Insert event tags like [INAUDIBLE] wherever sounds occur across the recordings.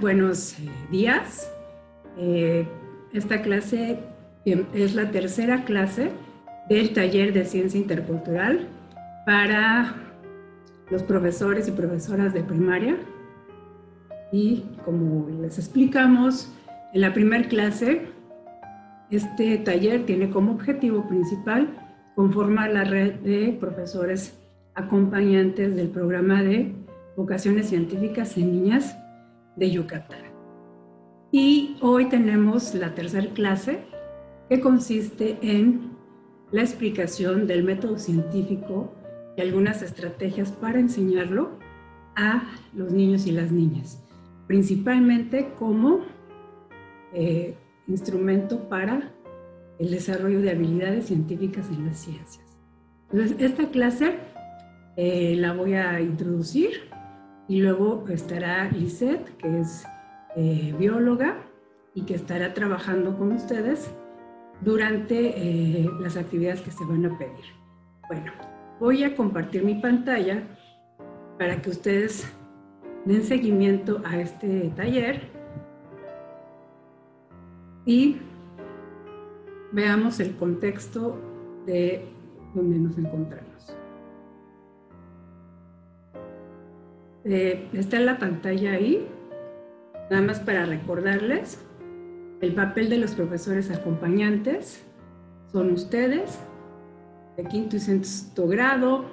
Buenos eh, días. Eh, esta clase es la tercera clase del taller de ciencia intercultural para los profesores y profesoras de primaria. Y como les explicamos, en la primera clase, este taller tiene como objetivo principal conformar la red de profesores acompañantes del programa de vocaciones científicas en niñas de Yucatán. Y hoy tenemos la tercera clase que consiste en la explicación del método científico y algunas estrategias para enseñarlo a los niños y las niñas, principalmente como eh, instrumento para el desarrollo de habilidades científicas en las ciencias. Entonces, esta clase eh, la voy a introducir y luego estará Lisette, que es eh, bióloga y que estará trabajando con ustedes durante eh, las actividades que se van a pedir. Bueno, voy a compartir mi pantalla para que ustedes den seguimiento a este taller y veamos el contexto de donde nos encontramos. Eh, está en la pantalla ahí, nada más para recordarles el papel de los profesores acompañantes. Son ustedes, de quinto y sexto grado,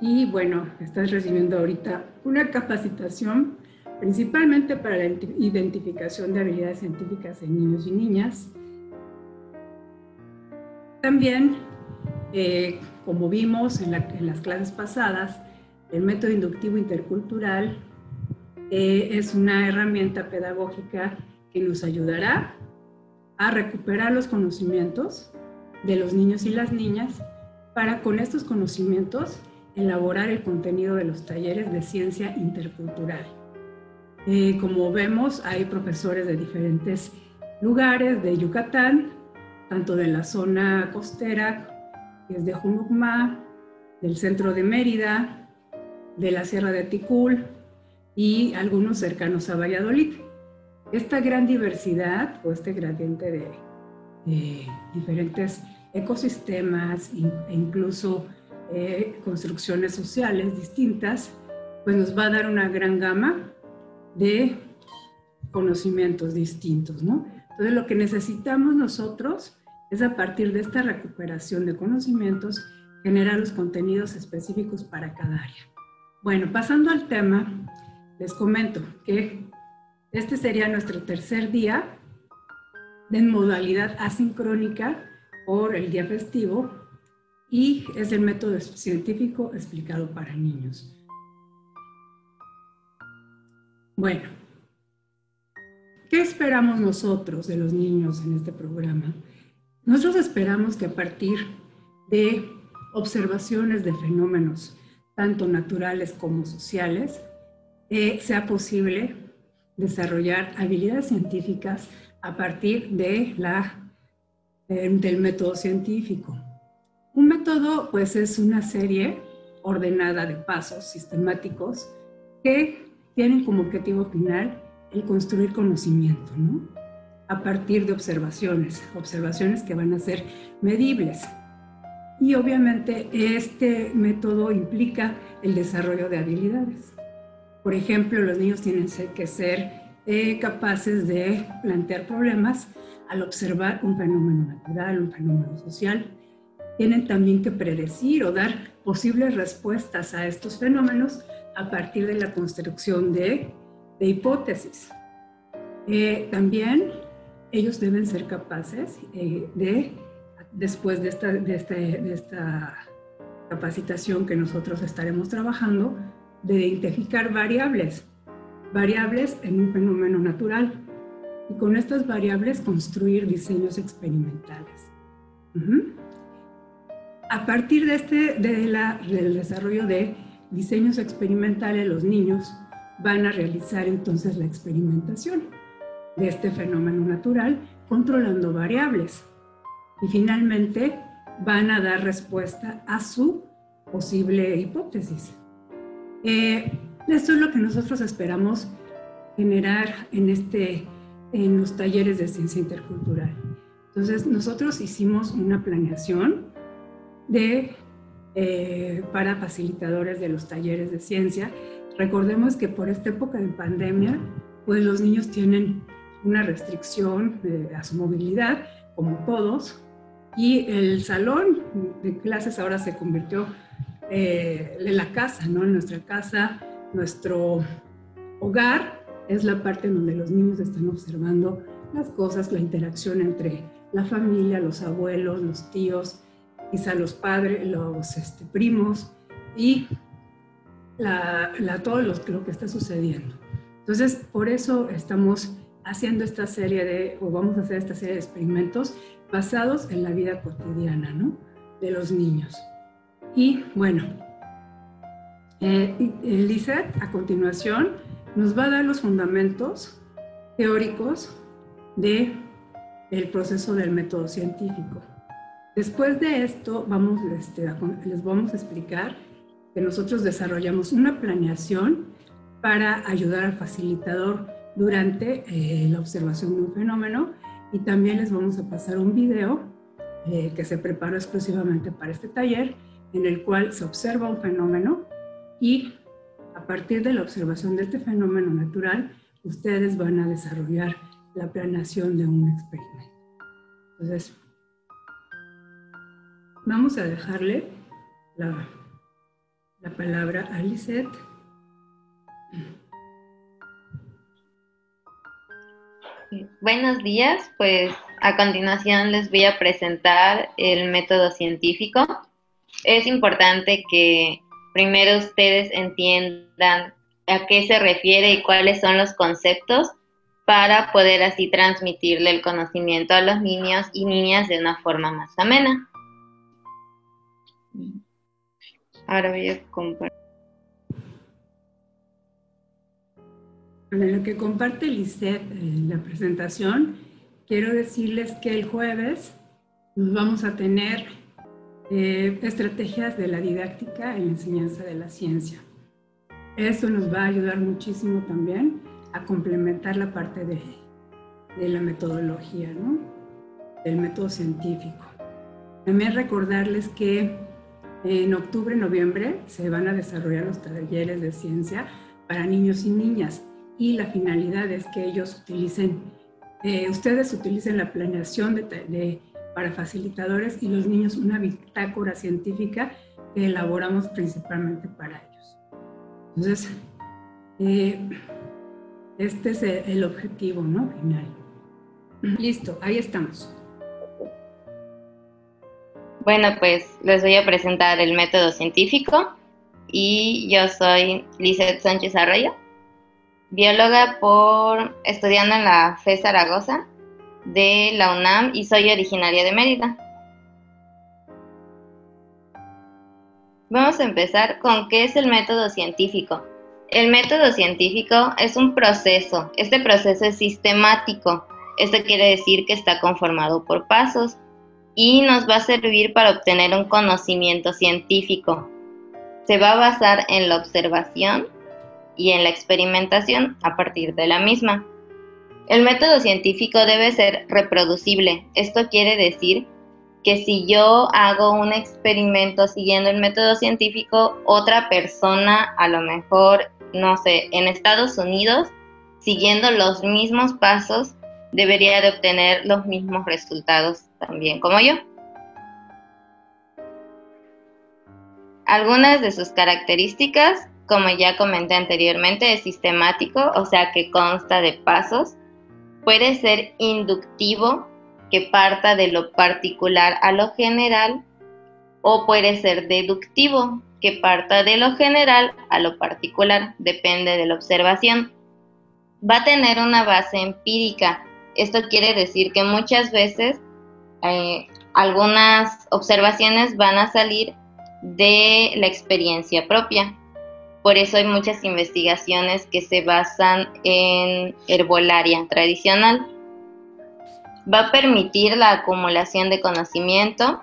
y bueno, estás recibiendo ahorita una capacitación principalmente para la identificación de habilidades científicas en niños y niñas. También, eh, como vimos en las clases pasadas, el método inductivo intercultural eh, es una herramienta pedagógica que nos ayudará a recuperar los conocimientos de los niños y las niñas para con estos conocimientos elaborar el contenido de los talleres de ciencia intercultural. Eh, como vemos, hay profesores de diferentes lugares de Yucatán, tanto de la zona costera, que es de Junucma, del centro de Mérida, de la Sierra de Ticul y algunos cercanos a Valladolid. Esta gran diversidad o este gradiente de, diferentes ecosistemas e incluso eh, construcciones sociales distintas, pues nos va a dar una gran gama de conocimientos distintos, ¿no? Entonces lo que necesitamos nosotros es a partir de esta recuperación de conocimientos generar los contenidos específicos para cada área. Bueno, pasando al tema, les comento que este sería nuestro tercer día de modalidad asincrónica por el día festivo y es el método científico explicado para niños. Bueno, ¿qué esperamos nosotros de los niños en este programa? Nosotros esperamos que a partir de observaciones de fenómenos tanto naturales como sociales, eh, sea posible desarrollar habilidades científicas a partir de la, eh, del método científico. Un método, pues, es una serie ordenada de pasos sistemáticos que tienen como objetivo final el construir conocimiento, ¿no? A partir de observaciones, observaciones que van a ser medibles, y obviamente este método implica el desarrollo de habilidades. Por ejemplo, los niños tienen que ser eh, capaces de plantear problemas al observar un fenómeno natural, un fenómeno social. Tienen también que predecir o dar posibles respuestas a estos fenómenos a partir de la construcción de, hipótesis. Eh, también ellos deben ser capaces eh, de después de esta, de, esta capacitación que nosotros estaremos trabajando, de identificar variables, variables en un fenómeno natural. Y con estas variables construir diseños experimentales. A partir de este, de la, del desarrollo de diseños experimentales, los niños van a realizar entonces la experimentación de este fenómeno natural controlando variables y finalmente van a dar respuesta a su posible hipótesis. Eh, esto es lo que nosotros esperamos generar en, este, en los talleres de ciencia intercultural. Entonces, nosotros hicimos una planeación de, eh, para facilitadores de los talleres de ciencia. Recordemos que por esta época de pandemia, pues los niños tienen una restricción a su movilidad, como todos, y el salón de clases ahora se convirtió eh, en la casa, ¿no? En nuestra casa, nuestro hogar es la parte en donde los niños están observando las cosas, la interacción entre la familia, los abuelos, los tíos, quizá los padres, los este, primos y la, todo lo, lo que está sucediendo. Entonces, por eso estamos haciendo esta serie de, o vamos a hacer esta serie de experimentos basados en la vida cotidiana, ¿no? De los niños. Y bueno, eh, a continuación nos va a dar los fundamentos teóricos de el proceso del método científico. Después de esto, vamos, este, les vamos a explicar que nosotros desarrollamos una planeación para ayudar al facilitador durante eh, la observación de un fenómeno y también les vamos a pasar un video eh, que se preparó exclusivamente para este taller en el cual se observa un fenómeno y a partir de la observación de este fenómeno natural, ustedes van a desarrollar la planeación de un experimento. Entonces, vamos a dejarle la, la palabra a Lisette. Buenos días, pues a continuación les voy a presentar el método científico. Es importante que primero ustedes entiendan a qué se refiere y cuáles son los conceptos para poder así transmitirle el conocimiento a los niños y niñas de una forma más amena. Ahora voy a compartir. En lo que comparte Lisette en la presentación, quiero decirles que el jueves nos vamos a tener eh, estrategias de la didáctica en la enseñanza de la ciencia. Eso nos va a ayudar muchísimo también a complementar la parte de, de la metodología, ¿no? del método científico. También recordarles que en octubre, noviembre se van a desarrollar los talleres de ciencia para niños y niñas y la finalidad es que ellos utilicen, eh, ustedes utilicen la planeación para facilitadores y los niños una bitácora científica que elaboramos principalmente para ellos. Entonces, eh, este es el objetivo ¿no? final. Listo, ahí estamos. Bueno, pues les voy a presentar el método científico y yo soy Lizeth Sánchez Arroyo bióloga por estudiando en la FE Zaragoza de la UNAM y soy originaria de Mérida. Vamos a empezar con qué es el método científico. El método científico es un proceso. Este proceso es sistemático. Esto quiere decir que está conformado por pasos y nos va a servir para obtener un conocimiento científico. Se va a basar en la observación, y en la experimentación a partir de la misma. El método científico debe ser reproducible. Esto quiere decir que si yo hago un experimento siguiendo el método científico, otra persona, a lo mejor, no sé, en Estados Unidos, siguiendo los mismos pasos, debería de obtener los mismos resultados también como yo. Algunas de sus características como ya comenté anteriormente, es sistemático, o sea que consta de pasos. Puede ser inductivo, que parta de lo particular a lo general, o puede ser deductivo, que parta de lo general a lo particular, depende de la observación. Va a tener una base empírica. Esto quiere decir que muchas veces eh, algunas observaciones van a salir de la experiencia propia. Por eso hay muchas investigaciones que se basan en herbolaria tradicional. Va a permitir la acumulación de conocimiento,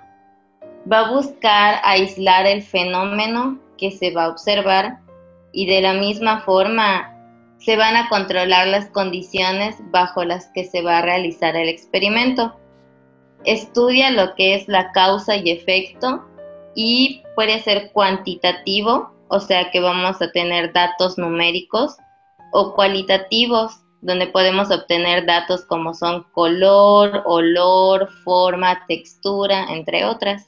va a buscar aislar el fenómeno que se va a observar y de la misma forma se van a controlar las condiciones bajo las que se va a realizar el experimento. Estudia lo que es la causa y efecto y puede ser cuantitativo, o sea que vamos a tener datos numéricos, o cualitativos, donde podemos obtener datos como son color, olor, forma, textura, entre otras.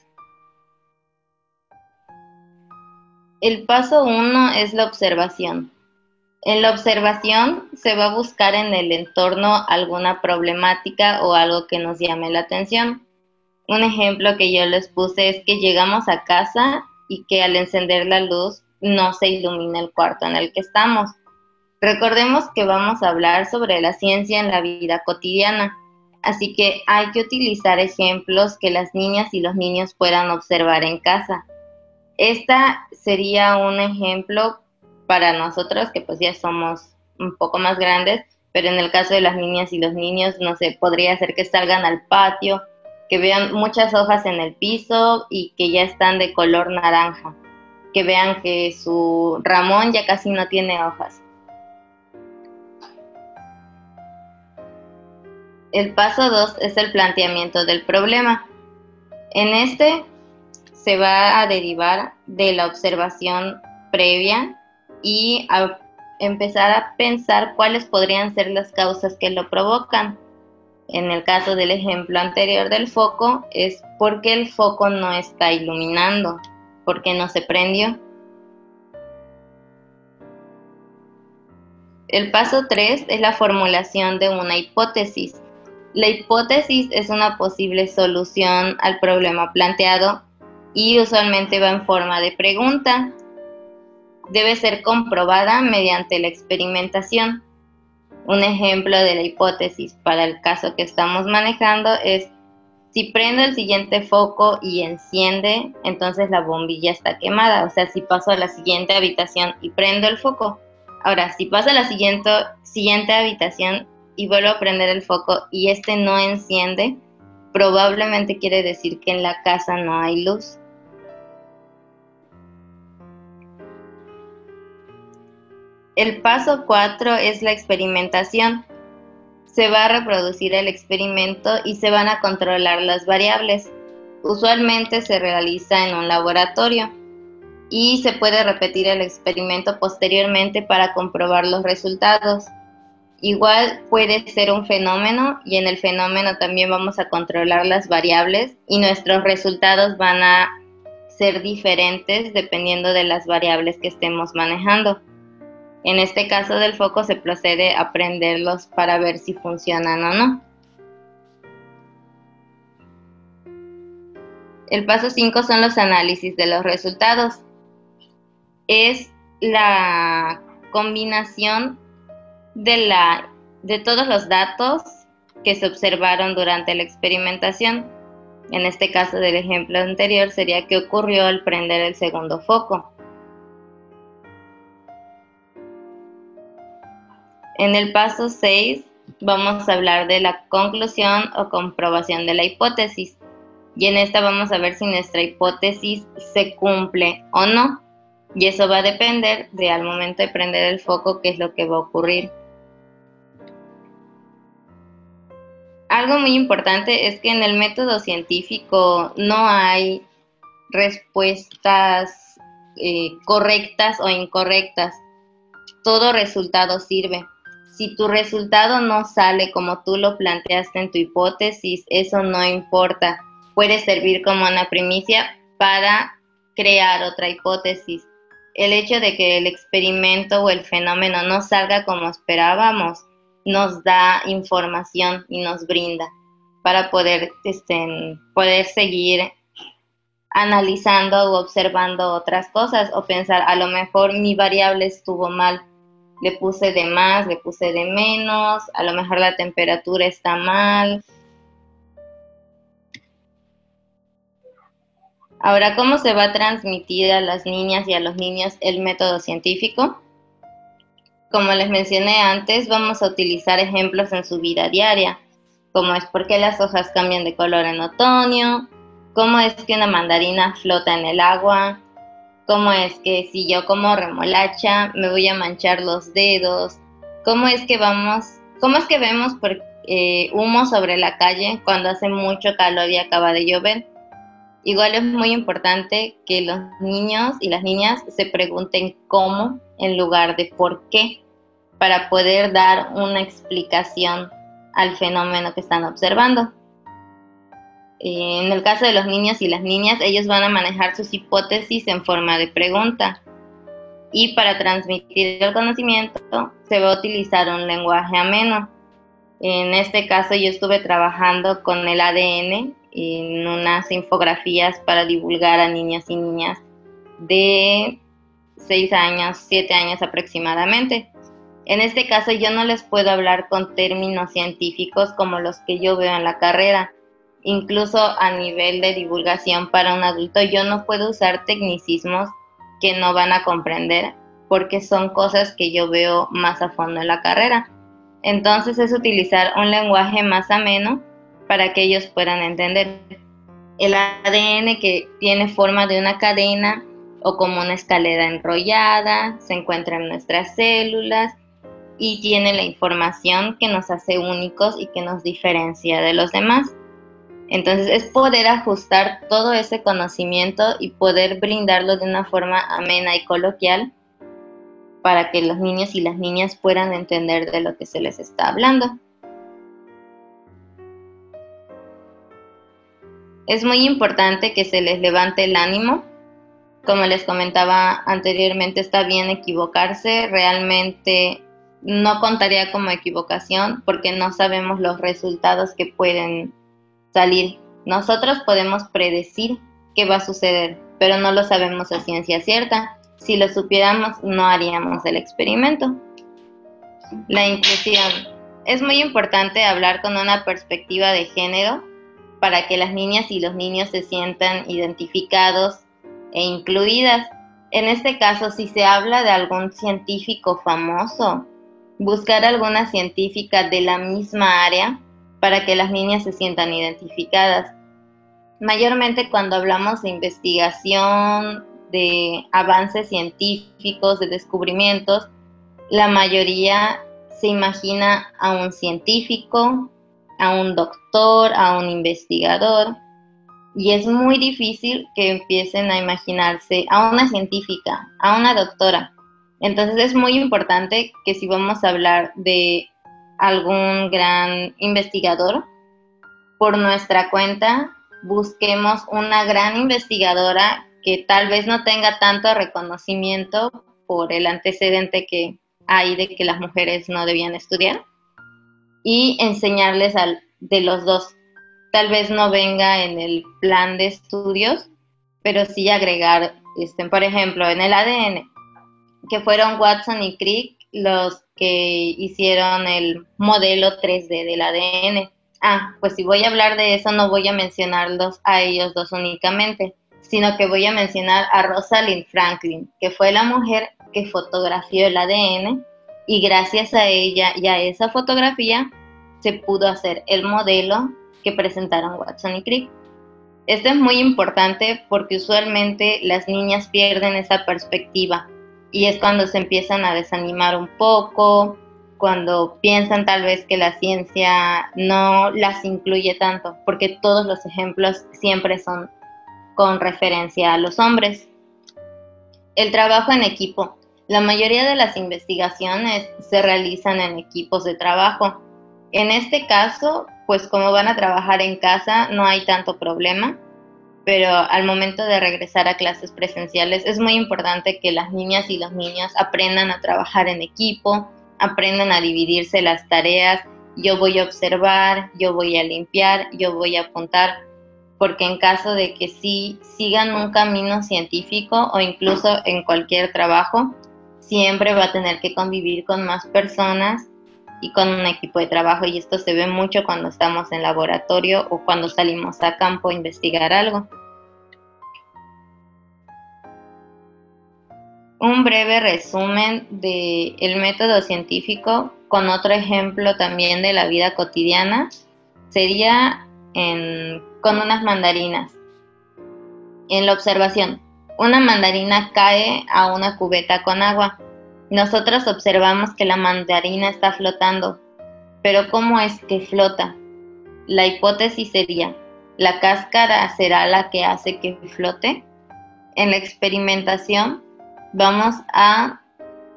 El paso uno es la observación. En la observación se va a buscar en el entorno alguna problemática o algo que nos llame la atención. Un ejemplo que yo les puse es que llegamos a casa y que al encender la luz no se ilumina el cuarto en el que estamos. Recordemos que vamos a hablar sobre la ciencia en la vida cotidiana, así que hay que utilizar ejemplos que las niñas y los niños puedan observar en casa. Esta sería un ejemplo para nosotros que pues ya somos un poco más grandes, pero en el caso de las niñas y los niños, no sé, podría ser que salgan al patio, que vean muchas hojas en el piso y que ya están de color naranja, que vean que su ramón ya casi no tiene hojas. El paso 2 es el planteamiento del problema. En este se va a derivar de la observación previa y a empezar a pensar cuáles podrían ser las causas que lo provocan. En el caso del ejemplo anterior del foco, es por qué el foco no está iluminando, por qué no se prendió. El paso 3 es la formulación de una hipótesis. La hipótesis es una posible solución al problema planteado y usualmente va en forma de pregunta debe ser comprobada mediante la experimentación. Un ejemplo de la hipótesis para el caso que estamos manejando es si prendo el siguiente foco y enciende, entonces la bombilla está quemada. O sea, si paso a la siguiente habitación y prendo el foco. Ahora, si paso a la siguiente, siguiente habitación y vuelvo a prender el foco y este no enciende, probablemente quiere decir que en la casa no hay luz. El paso 4 es la experimentación. Se va a reproducir el experimento y se van a controlar las variables. Usualmente se realiza en un laboratorio y se puede repetir el experimento posteriormente para comprobar los resultados. Igual puede ser un fenómeno y en el fenómeno también vamos a controlar las variables y nuestros resultados van a ser diferentes dependiendo de las variables que estemos manejando. En este caso del foco se procede a prenderlos para ver si funcionan o no. El paso 5 son los análisis de los resultados. Es la combinación de, la, de todos los datos que se observaron durante la experimentación. En este caso del ejemplo anterior sería que ocurrió al prender el segundo foco. En el paso 6 vamos a hablar de la conclusión o comprobación de la hipótesis. Y en esta vamos a ver si nuestra hipótesis se cumple o no. Y eso va a depender de al momento de prender el foco qué es lo que va a ocurrir. Algo muy importante es que en el método científico no hay respuestas eh, correctas o incorrectas. Todo resultado sirve si tu resultado no sale como tú lo planteaste en tu hipótesis, eso no importa. Puede servir como una primicia para crear otra hipótesis. El hecho de que el experimento o el fenómeno no salga como esperábamos nos da información y nos brinda para poder, este, poder seguir analizando o observando otras cosas o pensar, a lo mejor mi variable estuvo mal, le puse de más, le puse de menos, a lo mejor la temperatura está mal. Ahora, ¿cómo se va a transmitir a las niñas y a los niños el método científico? Como les mencioné antes, vamos a utilizar ejemplos en su vida diaria, como es por qué las hojas cambian de color en otoño, cómo es que una mandarina flota en el agua, cómo es que si yo como remolacha me voy a manchar los dedos, ¿cómo es que vamos, cómo es que vemos por, eh, humo sobre la calle cuando hace mucho calor y acaba de llover? Igual es muy importante que los niños y las niñas se pregunten cómo en lugar de por qué para poder dar una explicación al fenómeno que están observando. En el caso de los niños y las niñas, ellos van a manejar sus hipótesis en forma de pregunta. Y para transmitir el conocimiento se va a utilizar un lenguaje ameno. En este caso yo estuve trabajando con el ADN en unas infografías para divulgar a niños y niñas de 6 años, 7 años aproximadamente. En este caso yo no les puedo hablar con términos científicos como los que yo veo en la carrera. Incluso a nivel de divulgación para un adulto yo no puedo usar tecnicismos que no van a comprender porque son cosas que yo veo más a fondo en la carrera. Entonces es utilizar un lenguaje más ameno para que ellos puedan entender. El ADN que tiene forma de una cadena o como una escalera enrollada, se encuentra en nuestras células y tiene la información que nos hace únicos y que nos diferencia de los demás. Entonces es poder ajustar todo ese conocimiento y poder brindarlo de una forma amena y coloquial para que los niños y las niñas puedan entender de lo que se les está hablando. Es muy importante que se les levante el ánimo como les comentaba anteriormente, está bien equivocarse, realmente no contaría como equivocación porque no sabemos los resultados que pueden salir. Nosotros podemos predecir qué va a suceder, pero no lo sabemos a ciencia cierta. Si lo supiéramos, no haríamos el experimento. La inclusión. Es muy importante hablar con una perspectiva de género para que las niñas y los niños se sientan identificados e incluidas. En este caso, si se habla de algún científico famoso, buscar alguna científica de la misma área para que las niñas se sientan identificadas. Mayormente cuando hablamos de investigación, de avances científicos, de descubrimientos, la mayoría se imagina a un científico, a un doctor, a un investigador, y es muy difícil que empiecen a imaginarse a una científica, a una doctora. Entonces es muy importante que si vamos a hablar de algún gran investigador, por nuestra cuenta busquemos una gran investigadora que tal vez no tenga tanto reconocimiento por el antecedente que hay de que las mujeres no debían estudiar y enseñarles al, de los dos. Tal vez no venga en el plan de estudios, pero sí agregar, este, por ejemplo, en el ADN, que fueron Watson y Crick los que hicieron el modelo 3D del ADN. Ah, pues si voy a hablar de eso, no voy a mencionarlos a ellos dos únicamente, sino que voy a mencionar a Rosalind Franklin, que fue la mujer que fotografió el ADN y gracias a ella y a esa fotografía se pudo hacer el modelo que presentaron Watson y Crick. Esto es muy importante porque usualmente las niñas pierden esa perspectiva y es cuando se empiezan a desanimar un poco, cuando piensan tal vez que la ciencia no las incluye tanto, porque todos los ejemplos siempre son con referencia a los hombres. El trabajo en equipo. La mayoría de las investigaciones se realizan en equipos de trabajo. En este caso, pues como van a trabajar en casa no hay tanto problema, pero al momento de regresar a clases presenciales es muy importante que las niñas y los niños aprendan a trabajar en equipo, aprendan a dividirse las tareas, yo voy a observar, yo voy a limpiar, yo voy a apuntar, porque en caso de que sí sigan un camino científico o incluso en cualquier trabajo, siempre va a tener que convivir con más personas y con un equipo de trabajo y esto se ve mucho cuando estamos en laboratorio o cuando salimos a campo a investigar algo. Un breve resumen del el método científico con otro ejemplo también de la vida cotidiana sería con unas mandarinas. En la observación, una mandarina cae a una cubeta con agua nosotros observamos que la mandarina está flotando, pero ¿cómo es que flota? La hipótesis sería, ¿la cáscara será la que hace que flote? En la experimentación vamos a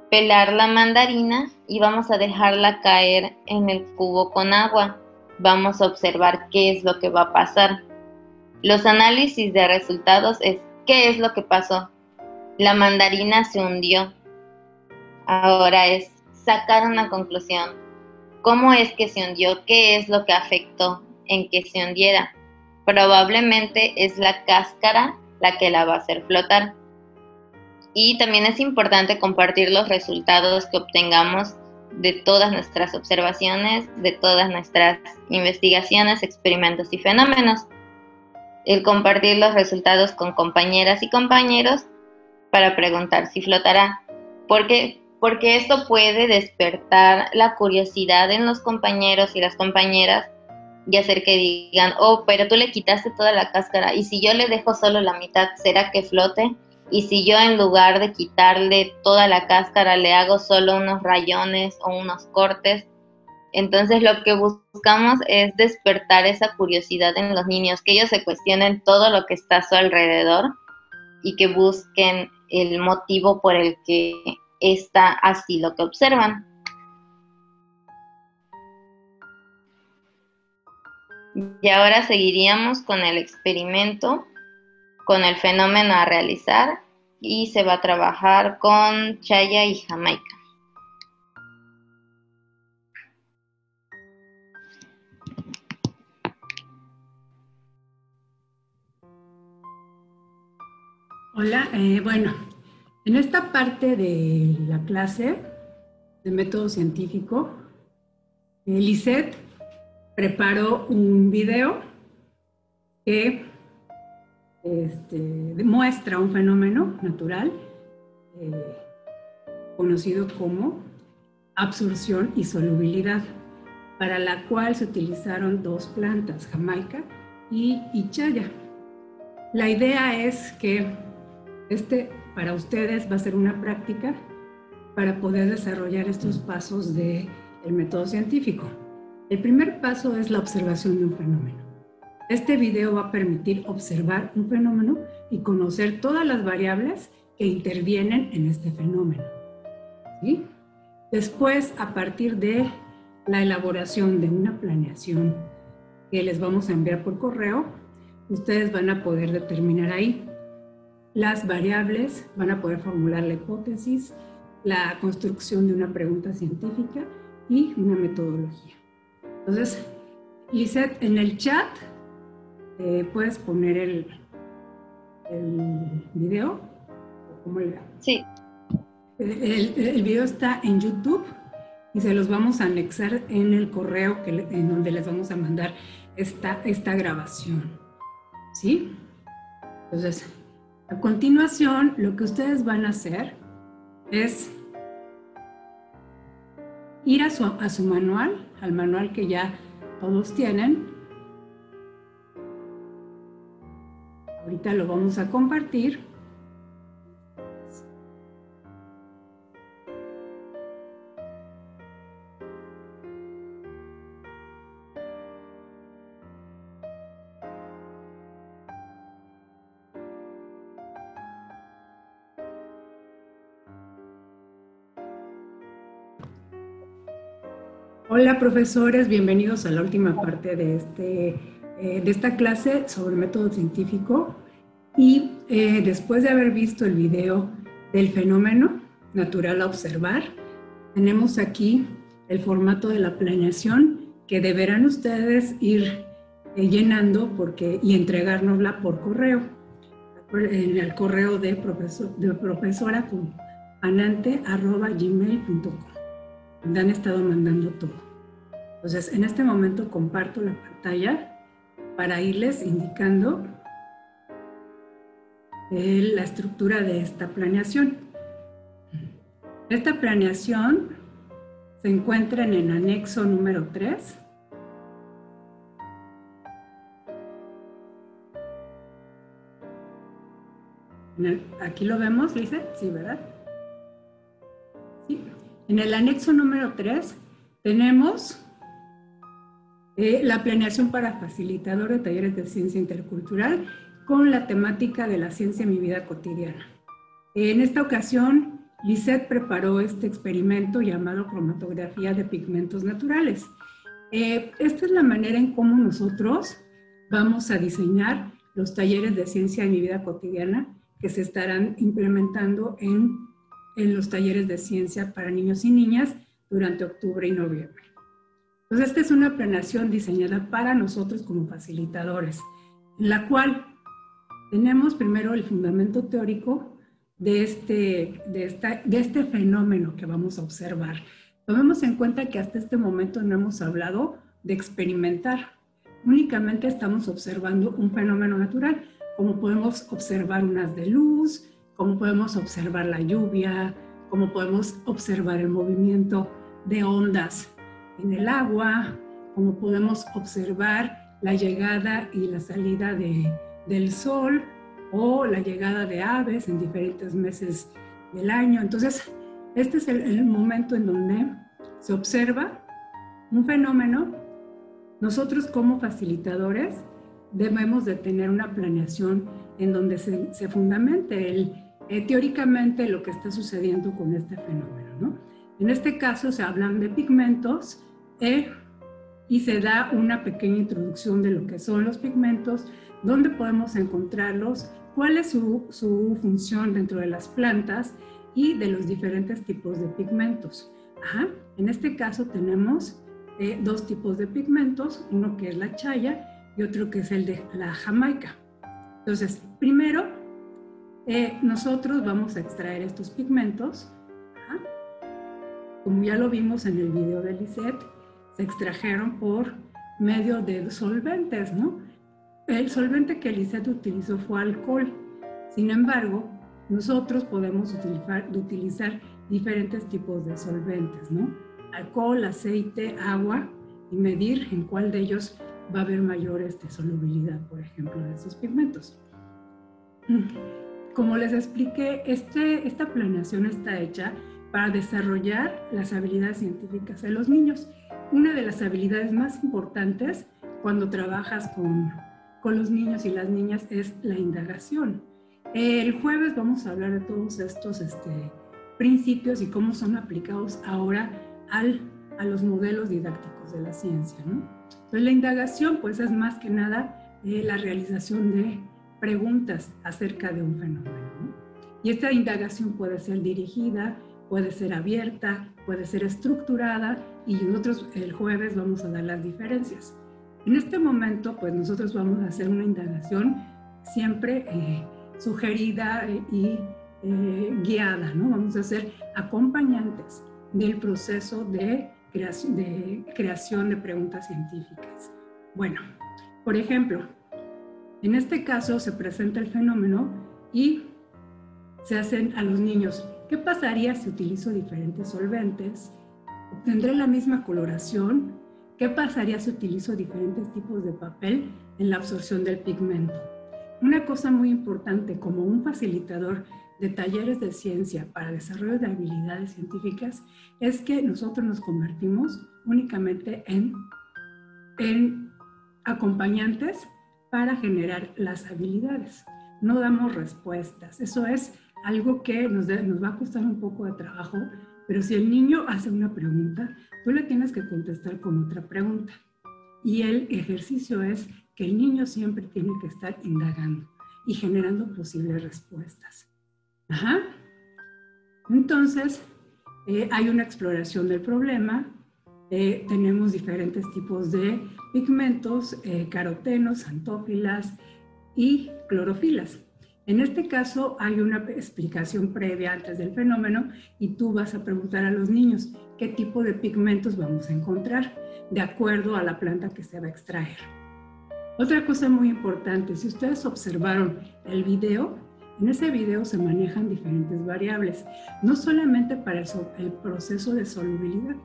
pelar la mandarina y vamos a dejarla caer en el cubo con agua. Vamos a observar qué es lo que va a pasar. Los análisis de resultados es qué es lo que pasó. La mandarina se hundió. Ahora es sacar una conclusión. ¿Cómo es que se hundió? ¿Qué es lo que afectó en que se hundiera? Probablemente es la cáscara la que la va a hacer flotar. Y también es importante compartir los resultados que obtengamos de todas nuestras observaciones, de todas nuestras investigaciones, experimentos y fenómenos. El compartir los resultados con compañeras y compañeros para preguntar si flotará. Porque porque esto puede despertar la curiosidad en los compañeros y las compañeras y hacer que digan, oh, pero tú le quitaste toda la cáscara y si yo le dejo solo la mitad, ¿será que flote? Y si yo en lugar de quitarle toda la cáscara le hago solo unos rayones o unos cortes, entonces lo que buscamos es despertar esa curiosidad en los niños, que ellos se cuestionen todo lo que está a su alrededor y que busquen el motivo por el que está así lo que observan. Y ahora seguiríamos con el experimento, con el fenómeno a realizar y se va a trabajar con Chaya y Jamaica. Hola, eh, bueno, en esta parte de la clase de método científico, Lisette preparó un video que este, demuestra un fenómeno natural eh, conocido como absorción y solubilidad, para la cual se utilizaron dos plantas, Jamaica y Ichaya. La idea es que este para ustedes va a ser una práctica para poder desarrollar estos pasos del el método científico. El primer paso es la observación de un fenómeno. Este video va a permitir observar un fenómeno y conocer todas las variables que intervienen en este fenómeno. ¿sí? Después, a partir de la elaboración de una planeación que les vamos a enviar por correo, ustedes van a poder determinar ahí las variables, van a poder formular la hipótesis, la construcción de una pregunta científica y una metodología. Entonces, Lisette, en el chat eh, puedes poner el, el video. ¿Cómo le Sí. El, el, video está en YouTube y se los vamos a anexar en el correo que, en donde les vamos a mandar esta, esta grabación. ¿Sí? Entonces, a continuación, lo que ustedes van a hacer es ir a su, a su manual, al manual que ya todos tienen. Ahorita lo vamos a compartir. Hola profesores, bienvenidos a la última parte de, este, eh, de esta clase sobre método científico. Y eh, después de haber visto el video del fenómeno natural a observar, tenemos aquí el formato de la planeación que deberán ustedes ir eh, llenando porque, y entregárnosla por correo, en el correo de, profesor, de profesora.anante.gmail.com donde han estado mandando todo. Entonces, en este momento comparto la pantalla para irles indicando la estructura de esta planeación. Esta planeación se encuentra en el anexo número 3. Aquí lo vemos, dice, sí, ¿verdad? En el anexo número 3 tenemos eh, la planeación para facilitador de talleres de ciencia intercultural con la temática de la ciencia en mi vida cotidiana. En esta ocasión, Lisette preparó este experimento llamado cromatografía de pigmentos naturales. Eh, esta es la manera en cómo nosotros vamos a diseñar los talleres de ciencia en mi vida cotidiana que se estarán implementando en, en los talleres de ciencia para niños y niñas durante octubre y noviembre. Entonces, esta es una planeación diseñada para nosotros como facilitadores, en la cual tenemos primero el fundamento teórico de este, de, esta, de este fenómeno que vamos a observar. Tomemos en cuenta que hasta este momento no hemos hablado de experimentar, únicamente estamos observando un fenómeno natural, como podemos observar unas de luz, como podemos observar la lluvia, como podemos observar el movimiento de ondas en el agua, como podemos observar la llegada y la salida de, del sol o la llegada de aves en diferentes meses del año. Entonces, este es el, momento en donde se observa un fenómeno. Nosotros como facilitadores debemos de tener una planeación en donde se, se fundamente el, eh, teóricamente lo que está sucediendo con este fenómeno. ¿no? En este caso se hablan de pigmentos eh, y se da una pequeña introducción de lo que son los pigmentos, dónde podemos encontrarlos, cuál es su, su, función dentro de las plantas y de los diferentes tipos de pigmentos. En este caso tenemos eh, dos tipos de pigmentos, uno que es la chaya y otro que es el de la jamaica. Entonces, primero, eh, nosotros vamos a extraer estos pigmentos. Como ya lo vimos en el video de Lisette, se extrajeron por medio de solventes, ¿no? El solvente que Lisette utilizó fue alcohol. Sin embargo, nosotros podemos utilizar, utilizar diferentes tipos de solventes, ¿no? Alcohol, aceite, agua y medir en cuál de ellos va a haber mayor este, solubilidad, por ejemplo, de esos pigmentos. Como les expliqué, este, esta planeación está hecha para desarrollar las habilidades científicas de los niños. Una de las habilidades más importantes cuando trabajas con con los niños y las niñas es la indagación. El jueves vamos a hablar de todos estos este, principios y cómo son aplicados ahora al, a los modelos didácticos de la ciencia. Entonces la indagación pues es más que nada eh, la realización de preguntas acerca de un fenómeno. ¿no? Y esta indagación puede ser dirigida, puede ser abierta, puede ser estructurada y nosotros el jueves vamos a dar las diferencias. En este momento, pues nosotros vamos a hacer una indagación siempre eh, sugerida eh, y eh, guiada, ¿no? Vamos a ser acompañantes del proceso de creación, de creación de preguntas científicas. Bueno, por ejemplo, en este caso se presenta el fenómeno y se hacen a los niños, ¿qué pasaría si utilizo diferentes solventes? ¿Tendré la misma coloración? ¿Qué pasaría si utilizo diferentes tipos de papel en la absorción del pigmento? Una cosa muy importante como un facilitador de talleres de ciencia para desarrollo de habilidades científicas es que nosotros nos convertimos únicamente en, en acompañantes para generar las habilidades. No damos respuestas. Eso es algo que nos, va a costar un poco de trabajo pero si el niño hace una pregunta, tú le tienes que contestar con otra pregunta. Y el ejercicio es que el niño siempre tiene que estar indagando y generando posibles respuestas. Ajá. Entonces, eh, hay una exploración del problema. Eh, tenemos diferentes tipos de pigmentos, eh, carotenos, antófilas y clorofilas. En este caso hay una explicación previa antes del fenómeno y tú vas a preguntar a los niños qué tipo de pigmentos vamos a encontrar de acuerdo a la planta que se va a extraer. Otra cosa muy importante, si ustedes observaron el video, en ese video se manejan diferentes variables, no solamente para el, proceso de solubilidad.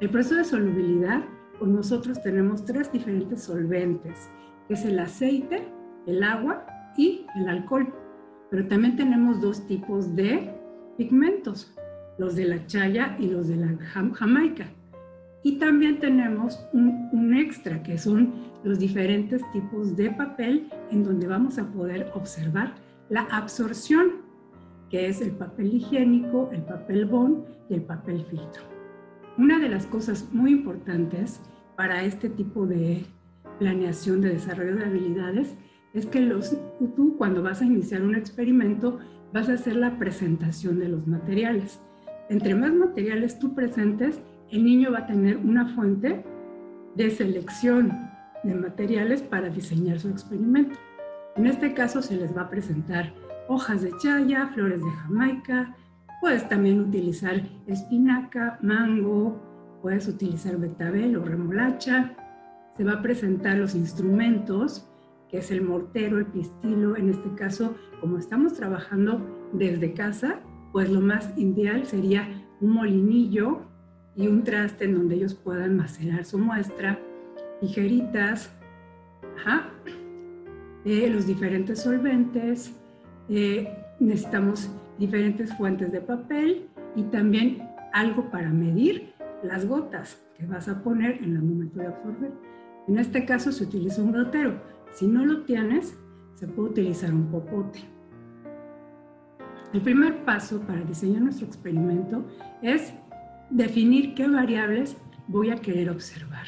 El proceso de solubilidad, pues nosotros tenemos tres diferentes solventes, que es el aceite, el agua y el alcohol. Pero también tenemos dos tipos de pigmentos. los de la chaya y los de la jamaica. Y también tenemos un, un, extra, que son los diferentes tipos de papel en donde vamos a poder observar la absorción, que es el papel higiénico, el papel bond y el papel filtro. Una de las cosas muy importantes para este tipo de planeación de desarrollo de habilidades es que tú cuando vas a iniciar un experimento vas a hacer la presentación de los materiales. Entre más materiales tú presentes, el niño va a tener una fuente de selección de materiales para diseñar su experimento. En este caso se les va a presentar hojas de chaya, flores de jamaica, puedes también utilizar espinaca, mango, puedes utilizar betabel o remolacha. Se va a presentar los instrumentos, es el mortero, el pistilo. En este caso, como estamos trabajando desde casa, pues lo más ideal sería un molinillo y un traste en donde ellos puedan macerar su muestra, tijeritas, eh, los diferentes solventes, eh, necesitamos diferentes fuentes de papel y también algo para medir las gotas que vas a poner en el momento de absorber. En este caso se utiliza un gotero. Si no lo tienes, se puede utilizar un popote. El primer paso para diseñar nuestro experimento es definir qué variables voy a querer observar.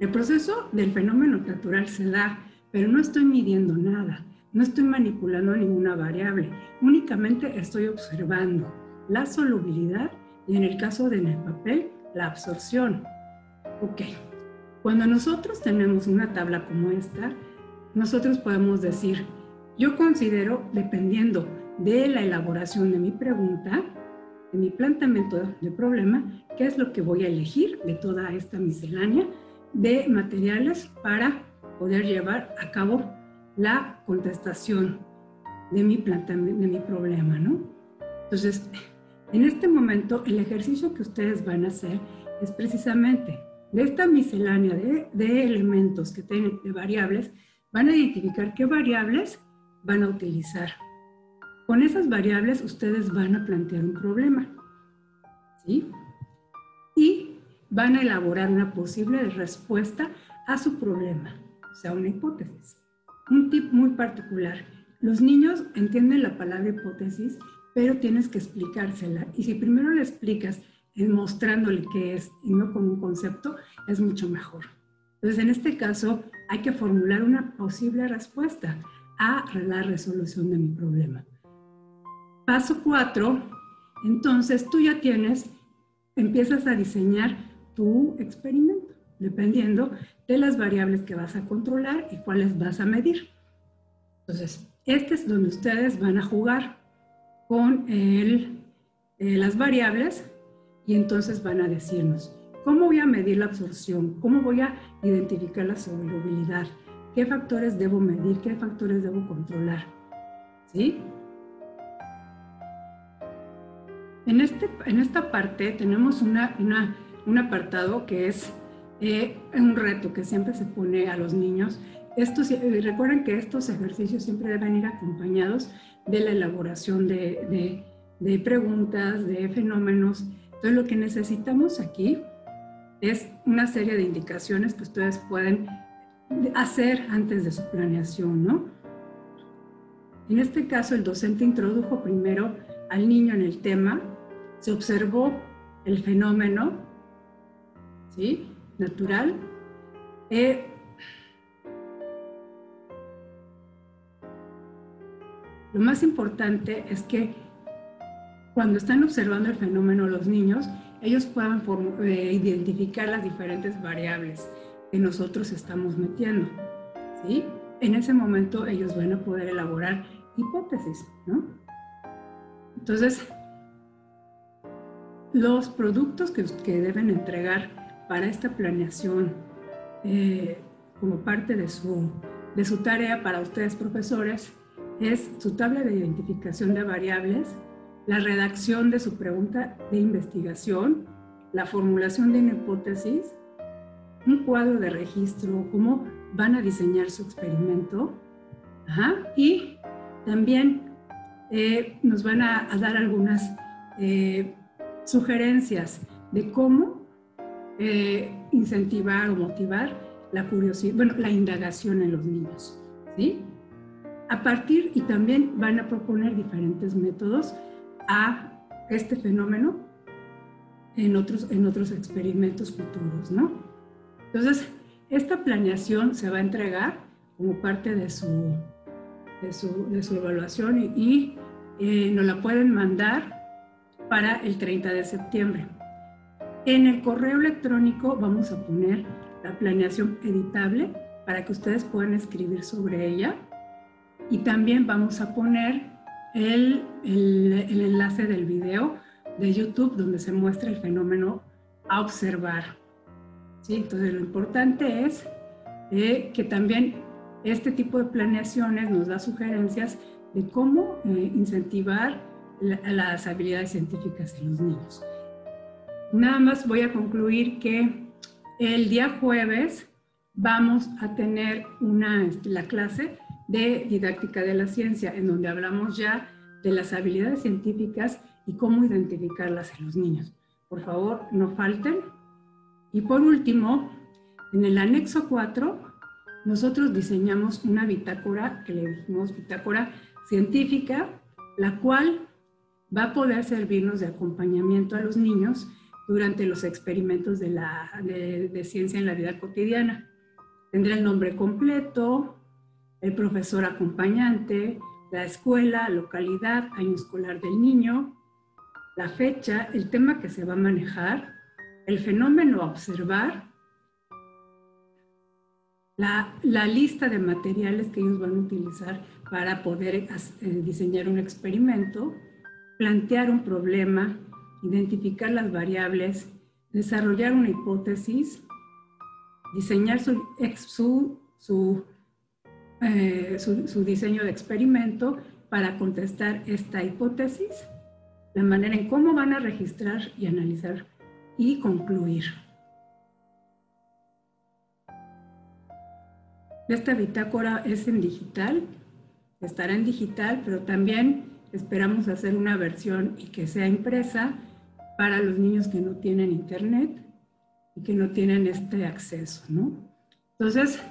El proceso del fenómeno natural se da, pero no estoy midiendo nada, no estoy manipulando ninguna variable, únicamente estoy observando la solubilidad y en el caso del papel, la absorción. Ok, cuando nosotros tenemos una tabla como esta, nosotros podemos decir, yo considero, dependiendo de la elaboración de mi pregunta, de mi planteamiento de problema, qué es lo que voy a elegir de toda esta miscelánea de materiales para poder llevar a cabo la contestación de mi de mi problema, ¿no? Entonces, en este momento, el ejercicio que ustedes van a hacer es precisamente de esta miscelánea de, de elementos que tienen, de variables, van a identificar qué variables van a utilizar. Con esas variables ustedes van a plantear un problema, ¿sí? Y van a elaborar una posible respuesta a su problema, o sea, una hipótesis. Un tip muy particular. Los niños entienden la palabra hipótesis pero tienes que explicársela. Y si primero le explicas mostrándole qué es y no como un concepto, es mucho mejor. Entonces, en este caso, hay que formular una posible respuesta a la resolución de mi problema. Paso cuatro, entonces tú ya tienes, empiezas a diseñar tu experimento, dependiendo de las variables que vas a controlar y cuáles vas a medir. Entonces, este es donde ustedes van a jugar con eh, las variables y entonces van a decirnos, ¿cómo voy a medir la absorción? ¿Cómo voy a identificar la solubilidad? ¿Qué factores debo medir? ¿Qué factores debo controlar? ¿Sí? En, este, en esta parte tenemos una, un apartado que es eh, un reto que siempre se pone a los niños. Estos, eh, recuerden que estos ejercicios siempre deben ir acompañados de la elaboración de, preguntas, de fenómenos. Entonces lo que necesitamos aquí es una serie de indicaciones que ustedes pueden hacer antes de su planeación, ¿no? En este caso, el docente introdujo primero al niño en el tema, se observó el fenómeno, ¿sí? Natural. Eh, Lo más importante es que cuando están observando el fenómeno los niños, ellos puedan eh, identificar las diferentes variables que nosotros estamos metiendo. ¿sí? En ese momento ellos van a poder elaborar hipótesis. ¿no? Entonces, los productos que, que, deben entregar para esta planeación eh, como parte de su, de su tarea para ustedes profesores es su tabla de identificación de variables, la redacción de su pregunta de investigación, la formulación de una hipótesis, un cuadro de registro, cómo van a diseñar su experimento, y también eh, nos van a, dar algunas eh, sugerencias de cómo eh, incentivar o motivar la curiosidad, bueno, la indagación en los niños, ¿sí? A partir, y también van a proponer diferentes métodos a este fenómeno en otros, en otros experimentos futuros, ¿no? Entonces, esta planeación se va a entregar como parte de su, de su, evaluación y, eh, nos la pueden mandar para el 30 de septiembre. En el correo electrónico vamos a poner la planeación editable para que ustedes puedan escribir sobre ella y también vamos a poner el, el, enlace del video de YouTube donde se muestra el fenómeno a observar. ¿Sí? Entonces lo importante es eh, que también este tipo de planeaciones nos da sugerencias de cómo eh, incentivar las habilidades científicas en los niños. Nada más voy a concluir que el día jueves vamos a tener una, la clase de didáctica de la ciencia, en donde hablamos ya de las habilidades científicas y cómo identificarlas en los niños. Por favor, no falten. Y por último, en el anexo 4, nosotros diseñamos una bitácora, que le dijimos bitácora científica, la cual va a poder servirnos de acompañamiento a los niños durante los experimentos de, la, de, ciencia en la vida cotidiana. Tendrá el nombre completo, el profesor acompañante, la escuela, localidad, año escolar del niño, la fecha, el tema que se va a manejar, el fenómeno a observar, la, la, lista de materiales que ellos van a utilizar para poder eh, diseñar un experimento, plantear un problema, identificar las variables, desarrollar una hipótesis, diseñar su, su, eh, su, su, diseño de experimento para contestar esta hipótesis, la manera en cómo van a registrar y analizar y concluir. Esta bitácora es en digital, estará en digital, pero también esperamos hacer una versión y que sea impresa para los niños que no tienen internet y que no tienen este acceso, ¿no? Entonces,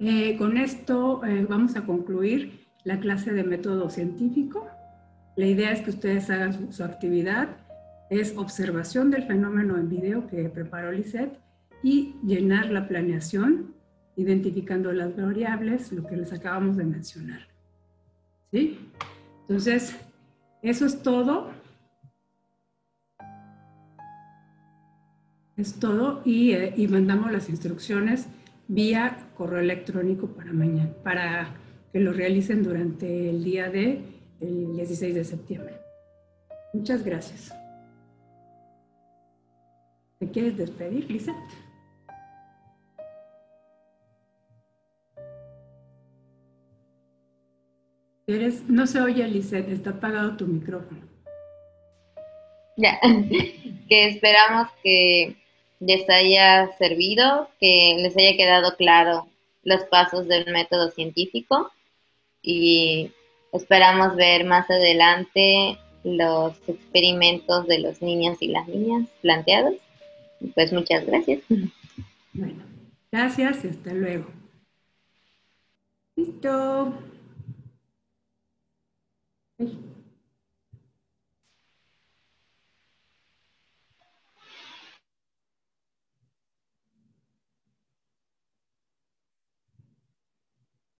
eh, con esto eh, vamos a concluir la clase de método científico. La idea es que ustedes hagan su, actividad, es observación del fenómeno en video que preparó Lisette y llenar la planeación, identificando las variables, lo que les acabamos de mencionar. ¿Sí? Entonces, eso es todo. Es todo eh, y, mandamos las instrucciones vía correo electrónico para mañana, para que lo realicen durante el día de el 16 de septiembre. Muchas gracias. ¿Te quieres despedir, Lisette? Eres, no se oye, Lisette, está apagado tu micrófono. Ya, [LAUGHS] que esperamos que les haya servido, que les haya quedado claro los pasos del método científico y esperamos ver más adelante los experimentos de los niños y las niñas planteados. Pues muchas gracias. Bueno, gracias y hasta luego. Listo.